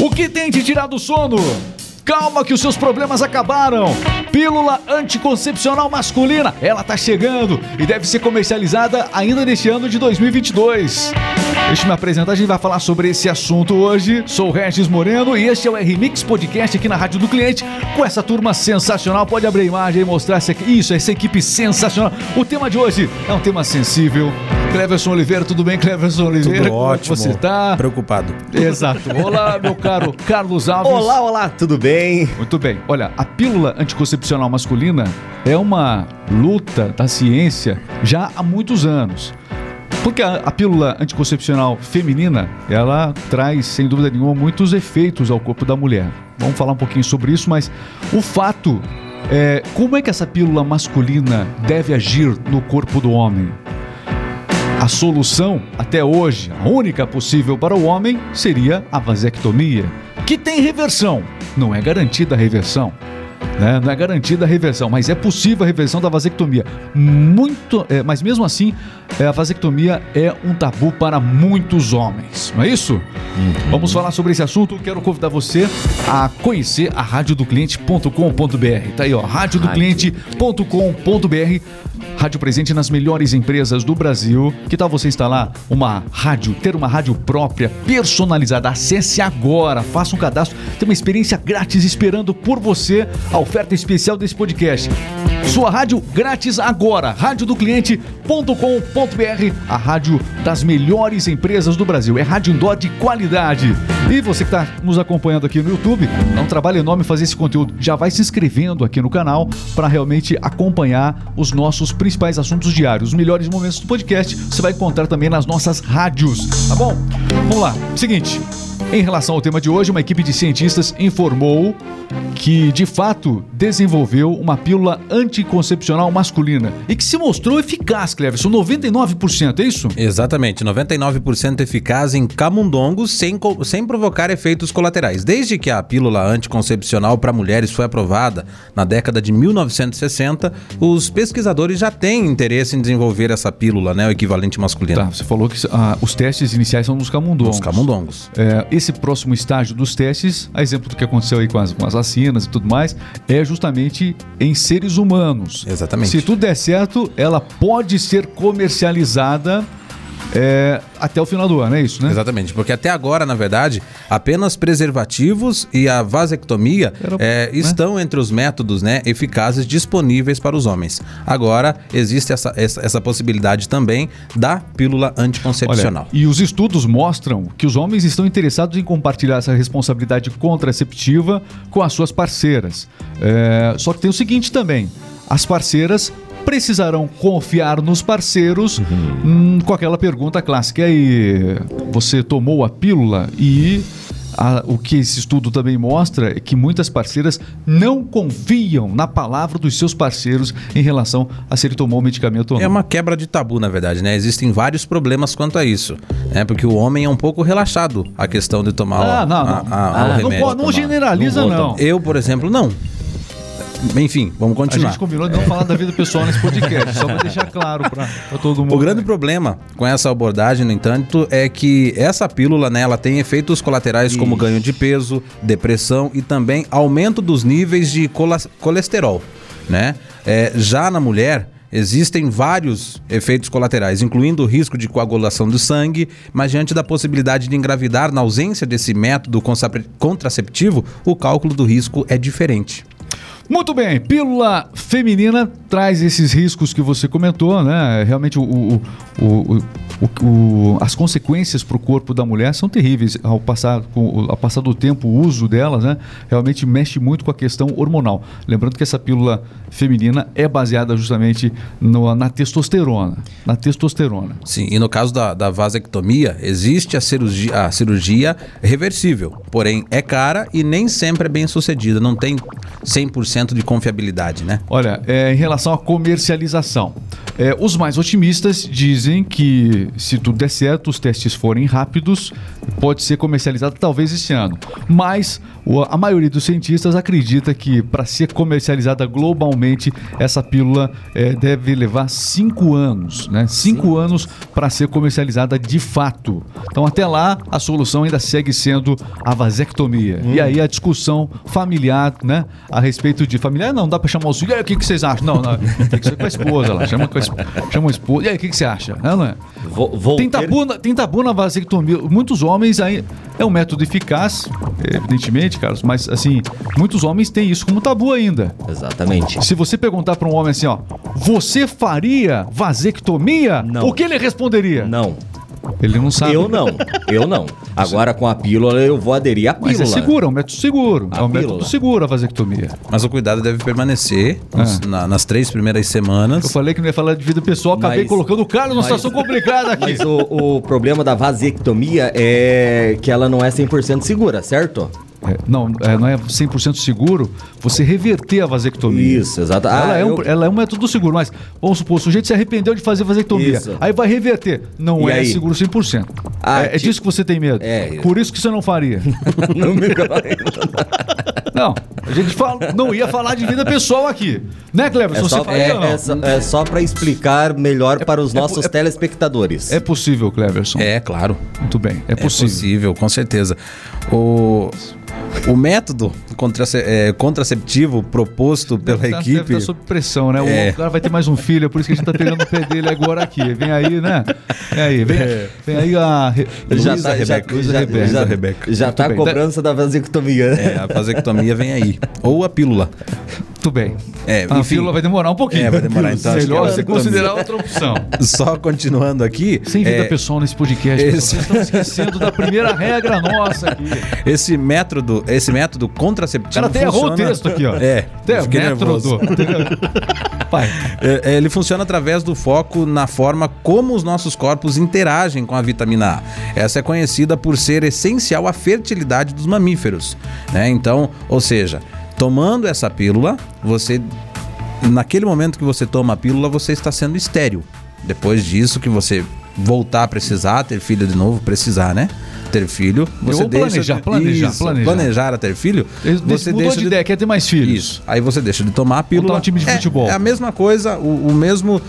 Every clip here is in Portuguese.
O que tem te tirado o sono? Calma que os seus problemas acabaram. Pílula anticoncepcional masculina, ela tá chegando e deve ser comercializada ainda neste ano de 2022. Deixa eu me apresentar, a gente vai falar sobre esse assunto hoje. Sou Regis Moreno e este é o R-Mix Podcast aqui na Rádio do Cliente com essa turma sensacional. Pode abrir a imagem e mostrar essa, isso, essa equipe sensacional. O tema de hoje é um tema sensível. Cleverson Oliveira, tudo bem, Cleverson Oliveira? Tudo ótimo. Como você tá? Preocupado. Exato. Olá, meu caro Carlos Alves. Olá, olá, tudo bem? Muito bem. Olha, a pílula anticoncepcional masculina é uma luta da ciência já há muitos anos. Porque a, a, pílula anticoncepcional feminina, ela traz, sem dúvida nenhuma, muitos efeitos ao corpo da mulher. Vamos falar um pouquinho sobre isso, mas o fato é como é que essa pílula masculina deve agir no corpo do homem? A solução, até hoje, a única possível para o homem seria a vasectomia, que tem reversão. Não é garantida a reversão. Né? Não é garantida a reversão, mas é possível a reversão da vasectomia. Muito, é, mas mesmo assim, a vasectomia é um tabu para muitos homens, não é isso? Uhum. Vamos falar sobre esse assunto. Quero convidar você a conhecer a radiodocliente.com.br. Tá aí, ó, radiodocliente.com.br rádio presente nas melhores empresas do Brasil. Que tal você instalar uma rádio, ter uma rádio própria, personalizada? Acesse agora, faça um cadastro, tem uma experiência grátis esperando por você. A oferta especial desse podcast. Sua rádio grátis agora, radiodocliente.com.br, a rádio das melhores empresas do Brasil. É rádio indoor de qualidade. E você que está nos acompanhando aqui no YouTube, é um trabalho enorme fazer esse conteúdo. Já vai se inscrevendo aqui no canal para realmente acompanhar os nossos principais assuntos diários. Os melhores momentos do podcast você vai encontrar também nas nossas rádios, tá bom? Vamos lá. Seguinte, em relação ao tema de hoje, uma equipe de cientistas informou que, de fato, desenvolveu uma pílula anticoncepcional masculina e que se mostrou eficaz, Cleverson, 99%, é isso? Exatamente, 99% eficaz em camundongos sem, sem provocar efeitos colaterais. Desde que a pílula anticoncepcional para mulheres foi aprovada na década de 1960, os pesquisadores já têm interesse em desenvolver essa pílula, né, o equivalente masculino. Tá, você falou que ah, os testes iniciais são nos camundongos. Nos camundongos. É, esse próximo estágio dos testes, a exemplo do que aconteceu aí com as, com as vacinas e tudo mais, é justamente em seres humanos. Exatamente. Se tudo der certo, ela pode ser comercializada é, até o final do ano, é isso, né? Exatamente, porque até agora, na verdade, apenas preservativos e a vasectomia Era, é, né? estão entre os métodos né, eficazes disponíveis para os homens. Agora, existe essa, essa, essa possibilidade também da pílula anticoncepcional. Olha, e os estudos mostram que os homens estão interessados em compartilhar essa responsabilidade contraceptiva com as suas parceiras. É, só que tem o seguinte também: as parceiras precisarão confiar nos parceiros uhum. hum, com aquela pergunta clássica. E aí, você tomou a pílula e a, o que esse estudo também mostra é que muitas parceiras não confiam na palavra dos seus parceiros em relação a se ele tomou o medicamento ou não. É uma quebra de tabu, na verdade, né? Existem vários problemas quanto a isso, né? Porque o homem é um pouco relaxado a questão de tomar ah, o, não, não. A, a, ah, remédio. Não, não generaliza, não. Eu, por exemplo, não. Enfim, vamos continuar. A gente combinou de não falar da vida pessoal nesse podcast, só para deixar claro para todo mundo. O grande problema com essa abordagem, no entanto, é que essa pílula, né, ela tem efeitos colaterais Isso. como ganho de peso, depressão e também aumento dos níveis de colesterol, né? É, já na mulher, Existem vários efeitos colaterais, incluindo o risco de coagulação do sangue, mas diante da possibilidade de engravidar na ausência desse método contraceptivo, o cálculo do risco é diferente. Muito bem, pílula feminina traz esses riscos que você comentou, né? Realmente o, o, o, o as consequências para o corpo da mulher são terríveis ao passar, com, ao passar do tempo, o uso delas, né? Realmente mexe muito com a questão hormonal. Lembrando que essa pílula feminina é baseada justamente no, na testosterona. Na testosterona. Sim, e no caso da, da vasectomia, existe a cirurgia, a cirurgia reversível, porém é cara e nem sempre é bem sucedida. Não tem 100% de confiabilidade, né? Olha, é, em relação à comercialização, é, os mais otimistas dizem que se tudo der certo, os testes forem rápidos, pode ser comercializada talvez esse ano. Mas a maioria dos cientistas acredita que para ser comercializada globalmente, essa pílula eh, deve levar cinco anos, né? Cinco anos para ser comercializada de fato. Então até lá a solução ainda segue sendo a vasectomia. E aí a discussão familiar, né? A respeito de familiar, não dá para chamar os filhos. E aí, o que, que vocês acham? Não, não, tem que ser com a esposa lá. Chama, com a, chama a esposa. E aí, o que, que você acha? É, não é? Vou, vou Tem ter- tabu, na, tem tabu na vasectomia. Muitos homens aí. É um método eficaz, evidentemente, Carlos, mas assim, muitos homens têm isso como tabu ainda. Exatamente. Se você perguntar para um homem assim, ó, você faria vasectomia? Não. O que ele responderia? Não. Ele não sabe. Eu não. Eu não. Agora com a pílula eu vou aderir à pílula. Mas é seguro, é um método seguro. A é um método pílula. seguro a vasectomia. Mas o cuidado deve permanecer nos- É. na- nas três primeiras semanas. Eu falei que não ia falar de vida pessoal, acabei Mas- colocando o Carlos numa mas- situação complicada aqui. Mas o, o problema da vasectomia é que ela não é 100% segura, certo? É, não, é, não é 100% seguro você reverter a vasectomia. Isso, exato. Ela, Ah, é um, eu- ela é um método seguro, mas vamos supor, o sujeito se arrependeu de fazer vasectomia. Isso. Aí vai reverter. Não E é aí? seguro 100%. Ah, é, é ti- disso que você tem medo. É. Por isso que você não faria. Não me não, a gente fala, não ia falar de vida pessoal aqui. Né, Cleber? É Se só, faria é, é só, é só pra explicar melhor para os é- nossos é- telespectadores. É possível, Cleverson. É, claro. Muito bem, é É possível. possível, com certeza. O, o método contrace- é, contraceptivo proposto pela Tá- Deve equipe. estar sob pressão, né? O É. cara vai ter mais um filho, é por isso que a gente tá pegando o pé dele agora aqui. Vem aí, né? Vem aí, vem, vem aí a Re... já Luísa tá, já, Rebeca. Luísa já, Rebeca. já, Rebeca. já tá a cobrança da vasectomia. É, a vasectomia vem aí. Ou a pílula. Muito bem. É, a enfim. fila vai demorar um pouquinho. É, vai demorar, então, que Melhor ela- você considerar outra opção. Só continuando aqui. Sem vida é, pessoal nesse podcast. esse- Vocês estão esquecendo da primeira regra nossa aqui. Esse método, esse método contraceptivo. O cara até errou o funciona- texto aqui, ó. É, Até eu fiquei metro nervoso. do- Pai, É, é, Ele funciona através do foco na forma como os nossos corpos interagem com a vitamina A. Essa é conhecida por ser essencial à fertilidade dos mamíferos. Né? Então, ou seja, tomando essa pílula, você. Naquele momento que você toma a pílula, você está sendo estéril. Depois disso, que você voltar a precisar, ter filho de novo, precisar, né? Ter filho, você deixa. planejar, planejar, Isso, planejar. planejar a ter filho, ele você mudou deixa de ideia, quer ter mais filhos. isso. Aí você deixa de tomar a pílula. um time de É- futebol. É, a mesma coisa, o, o mesmo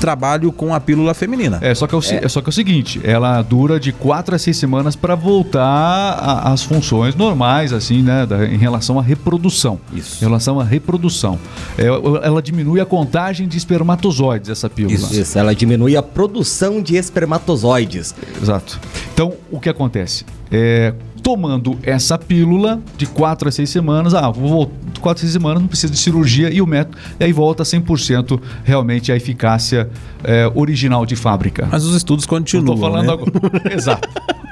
trabalho com a pílula feminina. É, só que é, o, é só que é o seguinte, ela dura de quatro a seis semanas para voltar às funções normais, assim, né, da- em relação à reprodução. Isso. Em relação à reprodução. É, ela diminui a contagem de espermatozoides, essa pílula. Isso, ela diminui a produção de espermatozoides. Exato. Então, o que acontece? É, tomando essa pílula de 4 a 6 semanas, ah, vou vol- 4 a 6 semanas, não precisa de cirurgia e o método, e aí volta 100% realmente a eficácia é, original de fábrica. Mas os estudos continuam. tô falando né? agora. Exato.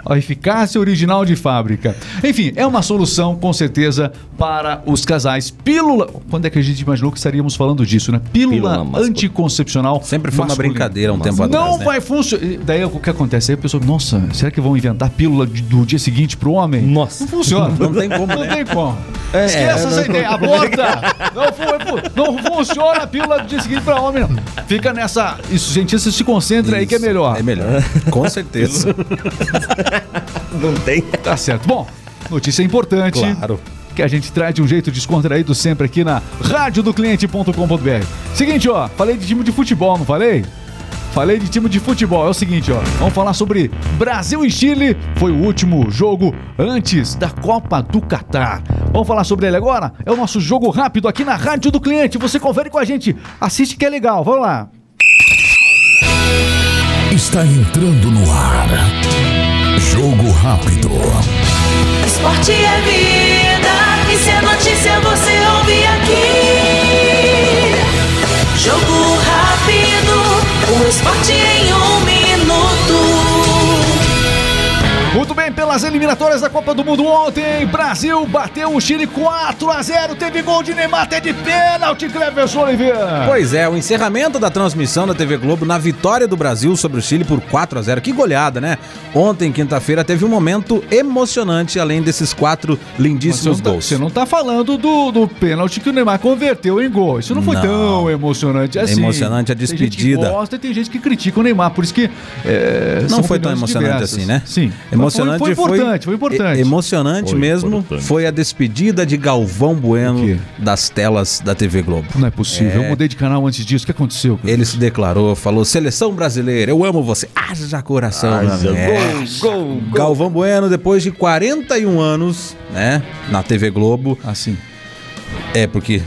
A eficácia original de fábrica. Enfim, é uma solução com certeza para os casais. Pílula. Quando é que a gente imaginou que estaríamos falando disso, né? Pílula, Pílula anticoncepcional. Sempre foi uma masculina. brincadeira um tempo Não atrás. né? vai funcionar. Daí o que acontece? Aí a pessoa, nossa, será que vão inventar pílula do dia seguinte pro homem? Nossa. Não funciona. Não tem como, Não né? tem como. É, Esqueça é, essa não- ideia. Aborta! Não, fu- não funciona a pílula do dia seguinte pra homem, não. Fica nessa. Isso, cientistas se concentrem aí que é Isso, melhor. É melhor. Com certeza. Não tem. Tá certo. Bom, notícia importante. Claro. Que a gente traz de um jeito descontraído sempre aqui na radiodocliente.com.br. Seguinte, ó, falei de time de futebol, não falei? Falei de time de futebol. É o seguinte, ó. Vamos falar sobre Brasil e Chile. Foi o último jogo antes da Copa do Catar. Vamos falar sobre ele agora? É o nosso jogo rápido aqui na Rádio do Cliente. Você confere com a gente. Assiste que é legal. Vamos lá. Está entrando no ar. Jogo rápido. Esporte é vida, e se é notícia você ouve aqui. Eliminatórias da Copa do Mundo ontem, Brasil bateu o Chile 4 a 0 Teve gol de Neymar até de pênalti, Cleverson Oliveira. Pois é, o encerramento da transmissão da TV Globo na vitória do Brasil sobre o Chile por 4 a 0 Que goleada, né? Ontem, quinta-feira, teve um momento emocionante, além desses quatro Você lindíssimos tá, gols. você não tá falando do, do pênalti que o Neymar converteu em gol. Isso não foi Não. tão emocionante assim. Emocionante a Tem gente que despedida. gosta e tem gente que critica o Neymar. Por isso que. é, Não foi tão emocionante diversas. assim, né? Sim. Emocionante Mas foi, foi importante, foi importante. e- Emocionante Foi mesmo importante. foi a despedida de Galvão? Bueno das telas da TV Globo. Não é possível. Eu mudei de canal antes disso. O que aconteceu? Ele se declarou, falou: Seleção brasileira, eu amo você. Haja coração. amigo. É. Gol, gol, gol. Galvão Bueno, depois de 41 anos, né, na TV Globo. Assim. É, porque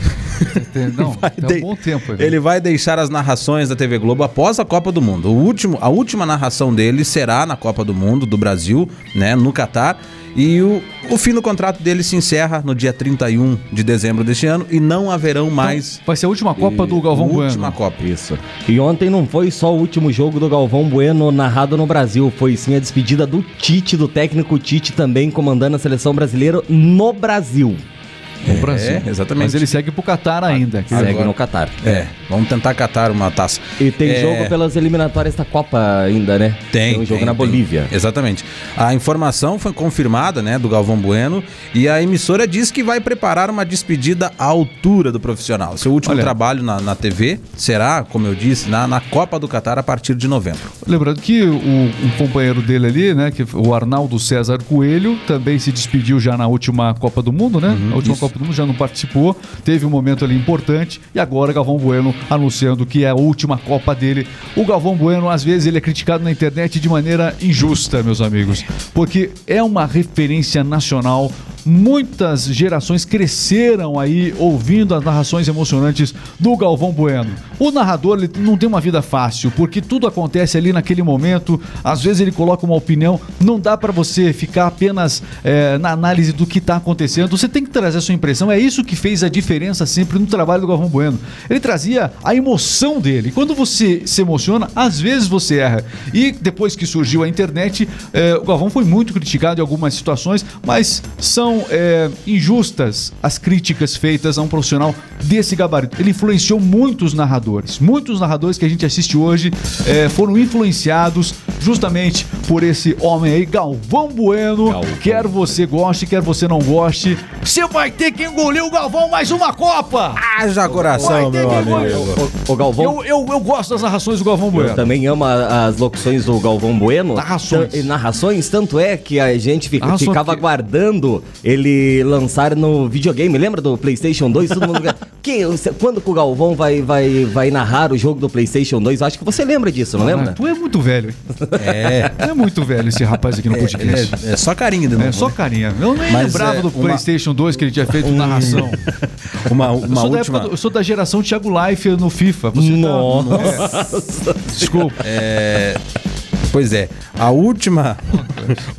Não, vai é um bom tempo. ele vai deixar as narrações da TV Globo após a Copa do Mundo. O último, a última narração dele será na Copa do Mundo do Brasil, né, no Catar. E o, o fim do contrato dele se encerra no dia 31 de dezembro deste ano e não haverão mais Vai ser a última Copa do Galvão última Bueno. Copa. Isso. E ontem não foi só o último jogo do Galvão Bueno narrado no Brasil, foi sim a despedida do Tite, do técnico Tite também comandando a seleção brasileira no Brasil. No Brasil. exatamente. Mas ele segue pro Catar ainda. Segue Agora- no Catar. É, vamos tentar catar uma taça. E tem É, jogo pelas eliminatórias da Copa ainda, né? Tem. um jogo tem, na tem. Bolívia. Exatamente. A informação foi confirmada, né, do Galvão Bueno, e a emissora diz que vai preparar uma despedida à altura do profissional. Seu último Olha. trabalho na, na TV será, como eu disse, na, na Copa do Catar a partir de novembro. Lembrando que o, um companheiro dele ali, né, que o Arnaldo César Coelho, também se despediu já na última Copa do Mundo, né? na última isso. Copa do Mundo já não participou, teve um momento ali importante e agora Galvão Bueno anunciando que é a última Copa dele. O Galvão Bueno, às vezes, ele é criticado na internet de maneira injusta, meus amigos, porque é uma referência nacional. Muitas gerações cresceram aí ouvindo as narrações emocionantes do Galvão Bueno. O narrador ele não tem uma vida fácil, porque tudo acontece ali naquele momento. Às vezes ele coloca uma opinião, não dá pra você ficar apenas é, na análise do que tá acontecendo. Você tem que trazer a sua impressão. É isso que fez a diferença sempre no trabalho do Galvão Bueno. Ele trazia a emoção dele. Quando você se emociona, às vezes você erra. E depois que surgiu a internet, é, o Galvão foi muito criticado em algumas situações, mas são é, injustas as críticas feitas a um profissional desse gabarito. Ele influenciou muitos narradores. Muitos narradores que a gente assiste hoje é, foram influenciados justamente por esse homem aí, Galvão Bueno. Galvão. Quer você goste, quer você não goste, você vai ter que engolir o Galvão mais uma Copa! Haja coração, meu amigo. engolir. O, o Galvão Eu, eu, eu gosto das narrações do Galvão Bueno. Eu também amo as locuções do Galvão Bueno. Narrações. E narrações, tanto é que a gente fica- Narrações ficava que- aguardando ele lançar no videogame. Lembra do PlayStation 2? Todo mundo. Que, quando que o Galvão vai, vai, vai narrar o jogo do PlayStation 2? Eu acho que você lembra disso, não Ah, lembra? tu é muito velho. hein? É, Tu é muito velho esse rapaz aqui no ele podcast. é, é só carinho de novo. É só né? carinha. Eu nem Mas, lembrava é, do uma- PlayStation 2 que ele tinha feito narração. Uma, Eu uma sou, da última. época do- eu sou da geração Thiago Life no FIFA. Você tá- Nossa. É, desculpa. É, pois é, a última.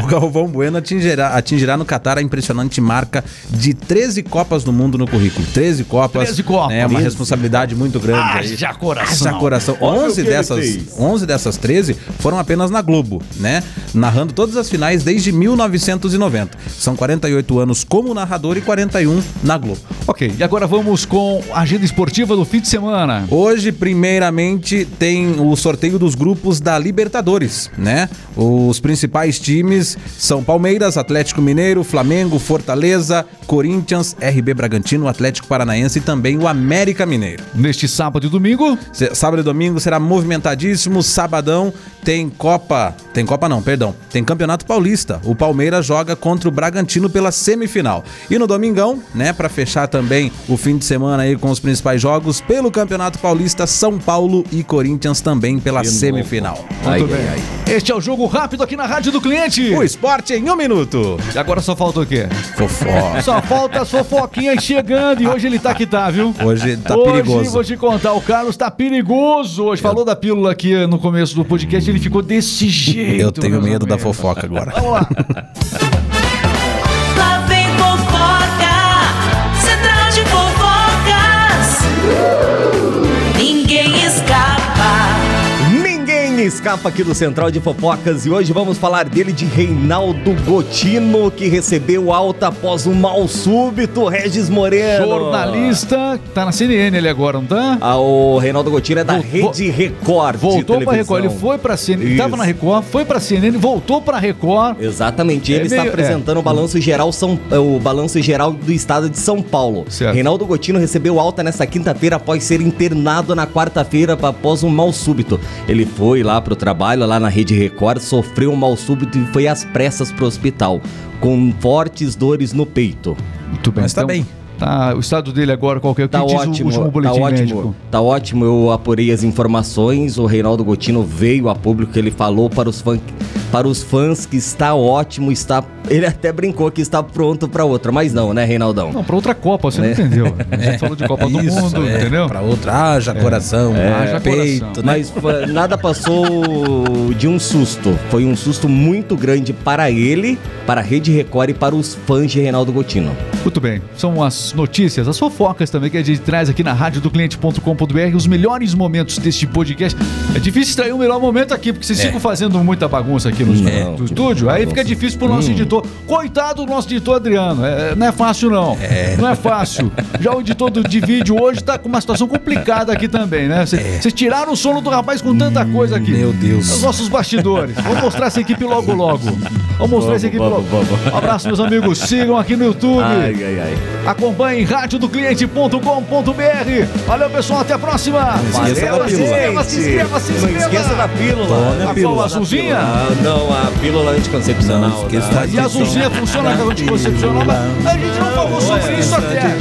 O Galvão Bueno atingirá, atingirá no Catar a impressionante marca de 13 Copas do Mundo no currículo. 13 Copas. 13 Copas. É uma 13. responsabilidade muito grande. aí. Haja coração. Haja coração. Olha o 11 que ele dessas, fez. 11 dessas 13 foram apenas na Globo, né? Narrando todas as finais desde 1990. São 48 anos como narrador e 41 na Globo. Ok, e agora vamos com a agenda esportiva do fim de semana. Hoje, primeiramente, tem o sorteio dos grupos da Libertadores, né? Os principais times são Palmeiras, Atlético Mineiro, Flamengo, Fortaleza, Corinthians, RB Bragantino, Atlético Paranaense e também o América Mineiro. Neste sábado e domingo, Sábado e domingo será movimentadíssimo. Sabadão tem Copa. Tem Copa não, perdão. Tem Campeonato Paulista. O Palmeiras joga contra o Bragantino pela semifinal. E no domingão, né, Pra fechar também o fim de semana aí com os principais jogos pelo Campeonato Paulista, São Paulo e Corinthians também pela semifinal. Muito ai, bem. ai. Este é o jogo rápido aqui na Rádio do Cliente. O esporte em um minuto. E agora só falta o quê? Fofó. Só falta as fofoquinhas chegando e hoje ele tá que tá, viu? Hoje tá hoje, perigoso. vou te contar, o Carlos tá perigoso hoje. Falou da pílula aqui no começo do podcast, ele ficou desse jeito. Eu tenho medo da amigos. fofoca agora. Vamos. Lá Escapa aqui do Central de Fofocas e hoje vamos falar dele de Reinaldo Gotino, que recebeu alta após um mal súbito, Regis Moreno. Jornalista, tá na CNN ele agora, não tá? Ah, o Reinaldo Gotino é da Vol- Rede Record. Voltou pra. Record, ele foi pra CNN, ele tava na Record, foi pra CNN, voltou pra Record. Exatamente, É ele está meio- apresentando o balanço geral São, é, o balanço geral do estado de São Paulo. Certo. Reinaldo Gotino recebeu alta nessa quinta-feira após ser internado na quarta-feira após um mal súbito. Ele foi lá para pro trabalho lá na Rede Record, sofreu um mal súbito e foi às pressas pro hospital, com fortes dores no peito. Muito bem. Mas tá bem. Tá, o estado dele agora, qual que é o que Tá diz ótimo, o último tá boletim ótimo, médico? tá ótimo. Eu apurei as informações. O Reinaldo Gotino veio a público, ele falou para os, fã, para os fãs que está ótimo, está. Ele até brincou que está pronto para outra, mas não, né, Reinaldão? Não, pra outra Copa, você não É. entendeu. A gente falou de Copa do Isso, Mundo, é, entendeu? Pra outra, haja coração, Haja peito, coração. né? Mas nada passou de um susto. Foi um susto muito grande para ele, para a Rede Record e para os fãs de Reinaldo Gotino. Muito bem, são as notícias, as fofocas também que a gente traz aqui na rádio do cliente.com.br, os melhores momentos deste podcast. É difícil extrair o melhor momento aqui, porque vocês ficam fazendo muita bagunça aqui no, Não, no que estúdio, aí fica difícil pro nosso editor. Coitado do nosso editor Adriano, é, não é fácil não, não é fácil. Já o editor do, de vídeo hoje tá com uma situação complicada aqui também, né? Vocês tiraram o sono do rapaz com tanta coisa aqui. meu Deus. Os nossos bastidores. Vamos mostrar essa equipe logo logo. Vamos mostrar essa equipe Vamos, logo. Um abraço, meus amigos. Sigam aqui no YouTube. Ai, ai, ai. Acompanhe radiodocliente.com.br. Valeu, pessoal. Até a próxima. esqueça Valeu, da se pílula. inscreva, se inscreva, se Não inscreva. esqueça da pílula. Tome a A pílula. qual azulzinha? Ah, não, a pílula anticoncepcional. Da E a azulzinha funciona com a anticoncepcional? mas A gente não falou sobre isso até.